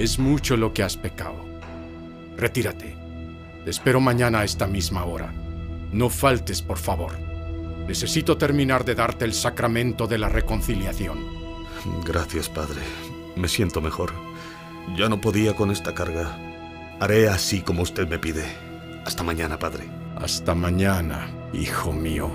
Es mucho lo que has pecado. Retírate. Te espero mañana a esta misma hora. No faltes, por favor. Necesito terminar de darte el sacramento de la reconciliación. Gracias, Padre. Me siento mejor. Ya no podía con esta carga. Haré así como usted me pide. Hasta mañana, Padre. Hasta mañana, hijo mío.